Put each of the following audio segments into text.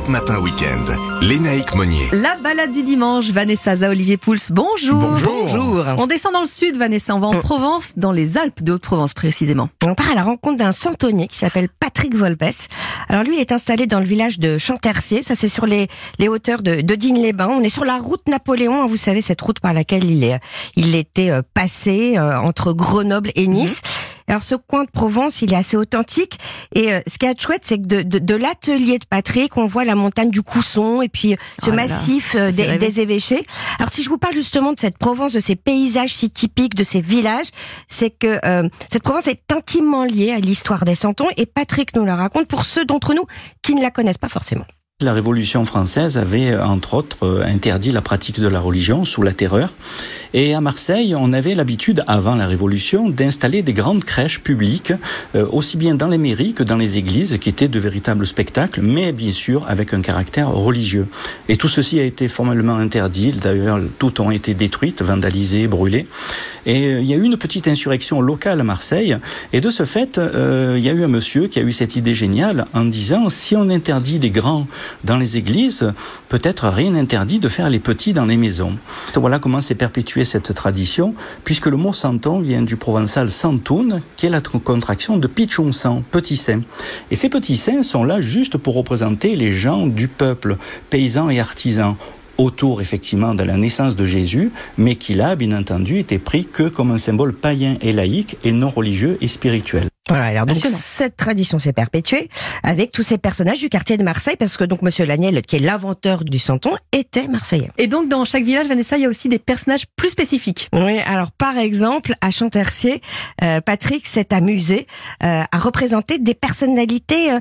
Europe Matin Week-end. Lénaïque Monnier. La balade du dimanche, Vanessa Za, Olivier Pouls, bonjour. Bonjour. On descend dans le sud, Vanessa, on va en Provence, dans les Alpes de Haute-Provence précisément. On part à la rencontre d'un centonnier qui s'appelle Patrick Volpes. Alors lui, il est installé dans le village de Chantercier, ça c'est sur les, les hauteurs de, de Digne-les-Bains. On est sur la route Napoléon, hein, vous savez, cette route par laquelle il, est, il était euh, passé euh, entre Grenoble et Nice. Alors ce coin de Provence, il est assez authentique. Et euh, ce qui est chouette, c'est que de, de, de l'atelier de Patrick, on voit la montagne du Cousson et puis euh, ce Oh là là, massif euh, des, évêchés. Alors si je vous parle justement de cette Provence, de ces paysages si typiques, de ces villages, c'est que euh, cette Provence est intimement liée à l'histoire des Santons et Patrick nous la raconte pour ceux d'entre nous qui ne la connaissent pas forcément. La Révolution française avait, entre autres, interdit la pratique de la religion sous la terreur. Et à Marseille, on avait l'habitude, avant la Révolution, d'installer des grandes crèches publiques, euh, aussi bien dans les mairies que dans les églises, qui étaient de véritables spectacles, mais bien sûr avec un caractère religieux. Et tout ceci a été formellement interdit. D'ailleurs, tout ont été détruites, vandalisées, brûlées. Et euh, il y a eu une petite insurrection locale à Marseille. Et de ce fait, euh, il y a eu un monsieur qui a eu cette idée géniale en disant si on interdit les grands dans les églises, peut-être rien n'interdit de faire les petits dans les maisons. Voilà comment s'est cette tradition, puisque le mot santon vient du provençal santoun, qui est la tr- contraction de pitchoun san, petit saint. Et ces petits saints sont là juste pour représenter les gens du peuple, paysans et artisans autour effectivement de la naissance de Jésus, mais qui là, bien entendu, était pris que comme un symbole païen et laïque et non religieux et spirituel. Voilà, alors donc cette tradition s'est perpétuée avec tous ces personnages du quartier de Marseille, parce que donc Monsieur Laniel, qui est l'inventeur du santon, était marseillais. Et donc dans chaque village, Vanessa, il y a aussi des personnages plus spécifiques. Oui, alors par exemple, à Chantercier, euh, Patrick s'est amusé euh, à représenter des personnalités euh,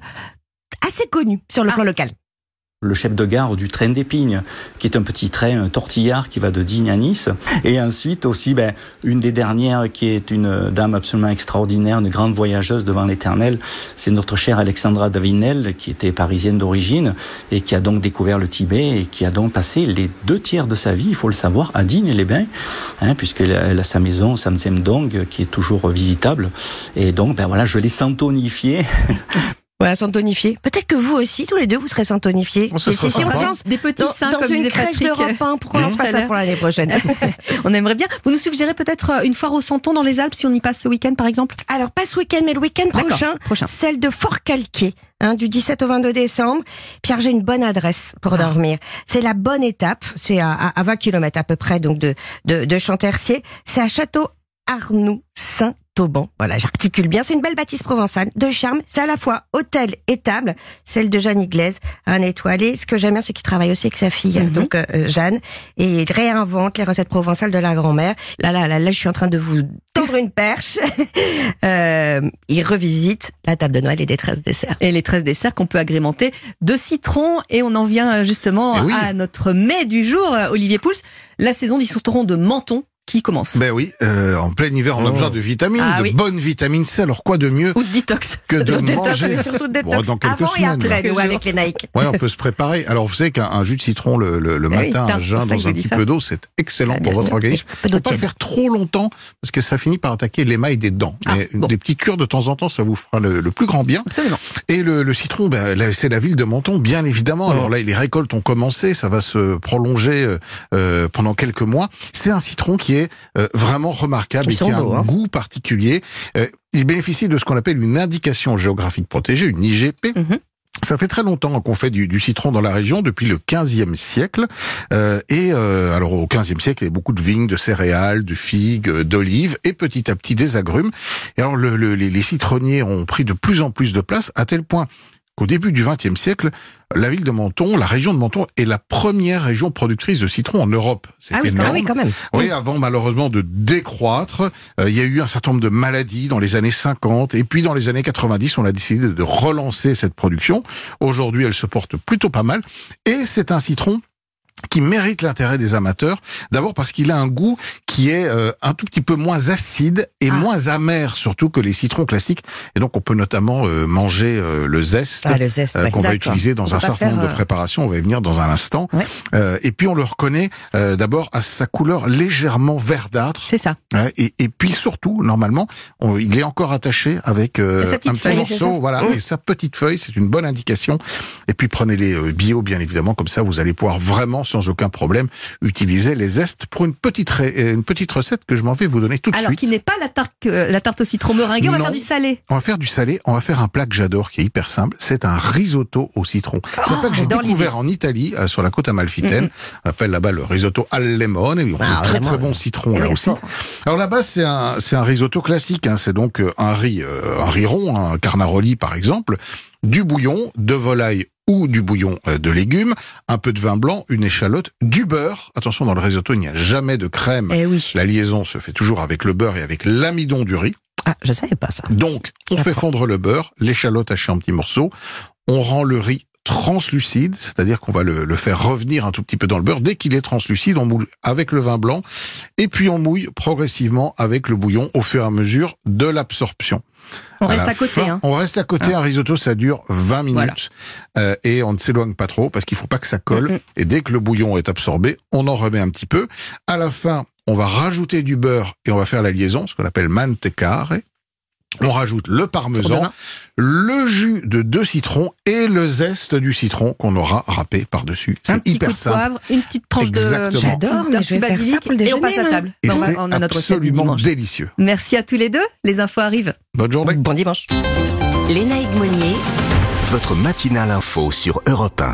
assez connues sur le Ah. plan local. Le chef de gare du train d'Épines, qui est un petit train un tortillard qui va de Digne à Nice. Et ensuite aussi, ben, une des dernières qui est une dame absolument extraordinaire, une grande voyageuse devant l'éternel, c'est notre chère Alexandra Davinel, qui était parisienne d'origine et qui a donc découvert le Tibet et qui a donc passé les deux tiers de sa vie, il faut le savoir, à Digne-les-Bains, hein, puisqu'elle a, sa maison, Samsem Dong, qui est toujours visitable. Et donc, ben voilà, je l'ai santonifié Voilà, santonifié. Peut-être que vous aussi, tous les deux, vous serez santonifiés. Et serait si, si on se lance Des petits dans, comme une crèche Patrick. d'Europe 1, pourquoi on lance pas ça pour l'année prochaine On aimerait bien. Vous nous suggérez peut-être euh, une foire au Santon dans les Alpes si on y passe ce week-end par exemple Alors, pas ce week-end, mais le week-end prochain, prochain. celle de Fort-Calquier, hein, du 17 au 22 décembre. Pierre, j'ai une bonne adresse pour dormir. C'est la bonne étape, c'est à, à, à 20 km à peu près donc de, de, de Chantercier. C'est à Château Arnoux Saint-Auban. Voilà, j'articule bien. C'est une belle bâtisse provençale de charme. C'est à la fois hôtel et table. Celle de Jeanne Iglaise, un étoilé. Ce que j'aime bien, c'est qu'il travaille aussi avec sa fille, Mhm. donc euh, euh, Jeanne, et il réinvente les recettes provençales de la grand-mère. Là, là, là, là, je suis en train de vous tendre une perche. euh, il revisite la table de Noël et des 13 desserts. Et les 13 desserts qu'on peut agrémenter de citron. Et on en vient justement Eh oui. à notre mets du jour, Olivier Pouls. La saison du citron de menton qui commence. Ben oui, euh, en plein hiver, on a Oh. besoin de vitamines, Ah de oui. bonnes vitamines C. Alors quoi de mieux Ou de détox. que de détox, manger mais surtout détox Bon, dans quelques avant et après, nous, avec les Nike. Ouais, on peut se préparer. Alors vous savez qu'un un jus de citron le, le, le oui, matin à jeun dans un petit ça. peu d'eau, c'est excellent Ah, pour votre organisme. Peu d'eau Faut pas le faire trop longtemps parce que ça finit par attaquer l'émail des dents. Ah, Mais bon. Des petites cures de temps en temps, ça vous fera le, le plus grand bien. Absolument. Et le, le citron, ben, c'est la ville de Menton, bien évidemment. Alors là, les récoltes ont commencé, ça va se prolonger euh, euh, pendant quelques mois. C'est un citron qui est euh, vraiment remarquable et qui a beaux, un hein. goût particulier. Euh, il bénéficie de ce qu'on appelle une indication géographique protégée, une IGP. Mhm. Ça fait très longtemps qu'on fait du, du citron dans la région, depuis le 15e siècle. Euh, et euh, alors au 15e siècle, il y avait beaucoup de vignes, de céréales, de figues, euh, d'olives, et petit à petit des agrumes. Et alors le- le- les, les citronniers ont pris de plus en plus de place, à tel point qu'au début du 20e siècle, la ville de Menton, la région de Menton, est la première région productrice de citron en Europe. C'est Ah oui, énorme. ah oui, quand même. Oui, avant malheureusement de décroître, euh, il y a eu un certain nombre de maladies dans les années 50 et puis dans les années 90, on a décidé de relancer cette production. Aujourd'hui, elle se porte plutôt pas mal et c'est un citron qui mérite l'intérêt des amateurs. D'abord parce qu'il a un goût qui est euh, un tout petit peu moins acide et Ah. moins amer surtout que les citrons classiques. Et donc on peut notamment euh, manger euh, le zeste. Ah, zeste, euh, ouais. qu'on va utiliser dans un certain nombre de euh, préparations, on va y venir dans un instant. Ouais. Euh, et puis on le reconnaît euh, d'abord à sa couleur légèrement verdâtre. C'est ça. Et, et puis surtout, normalement, on- il est encore attaché avec euh, un petit feuille, morceau, voilà, Mmh. et sa petite feuille, c'est une bonne indication. Et puis prenez-les euh, bio, bien évidemment, comme ça vous allez pouvoir vraiment, sans aucun problème, utiliser les zestes pour une petite euh, une petite recette que je m'en vais vous donner tout de Alors suite. qui n'est pas la tarte, euh, la tarte au citron meringuée, on va Non. faire du salé. On va faire du salé, on va faire un plat que j'adore, qui est hyper simple. C'est un risotto au citron. C'est un plat que j'ai Oh, découvert en Italie, euh, sur la côte amalfitaine. On appelle là-bas le risotto al limone. Et ont Ah, très très bon citron là aussi. Alors là-bas, c'est un, un risotto classique. Hein. C'est donc un riz, euh, un riz rond, un carnaroli par exemple, du bouillon de volaille ou du bouillon euh, de légumes, un peu de vin blanc, une échalote, du beurre. Attention, dans le risotto, il n'y a jamais de crème. Eh oui. La liaison se fait toujours avec le beurre et avec l'amidon du riz. Ah, je savais pas ça. Donc, on fait fondre le beurre, l'échalote hachée en petits morceaux, on rend le riz translucide, c'est-à-dire qu'on va le, le faire revenir un tout petit peu dans le beurre. Dès qu'il est translucide, on mouille avec le vin blanc, et puis on mouille progressivement avec le bouillon au fur et à mesure de l'absorption. On reste à côté. Hein. On reste à côté. Un risotto, ça dure 20 minutes Voilà. euh, et on ne s'éloigne pas trop parce qu'il faut pas que ça colle. Mm. Et dès que le bouillon est absorbé, on en remet un petit peu. À la fin, on va rajouter du beurre et on va faire la liaison, ce qu'on appelle mantecare. On rajoute le parmesan, le jus de deux citrons et le zeste du citron qu'on aura râpé par-dessus. C'est hyper coup de simple. poivre, une petite tranche Exactement. de J'adore, mais je vais faire ça basilic pour le et on déjeuner, passe à là. table. Et on a notre absolument délicieux. Merci à tous les deux. Les infos arrivent. Bonne journée. Bon dimanche. Votre matinale info sur Europe 1.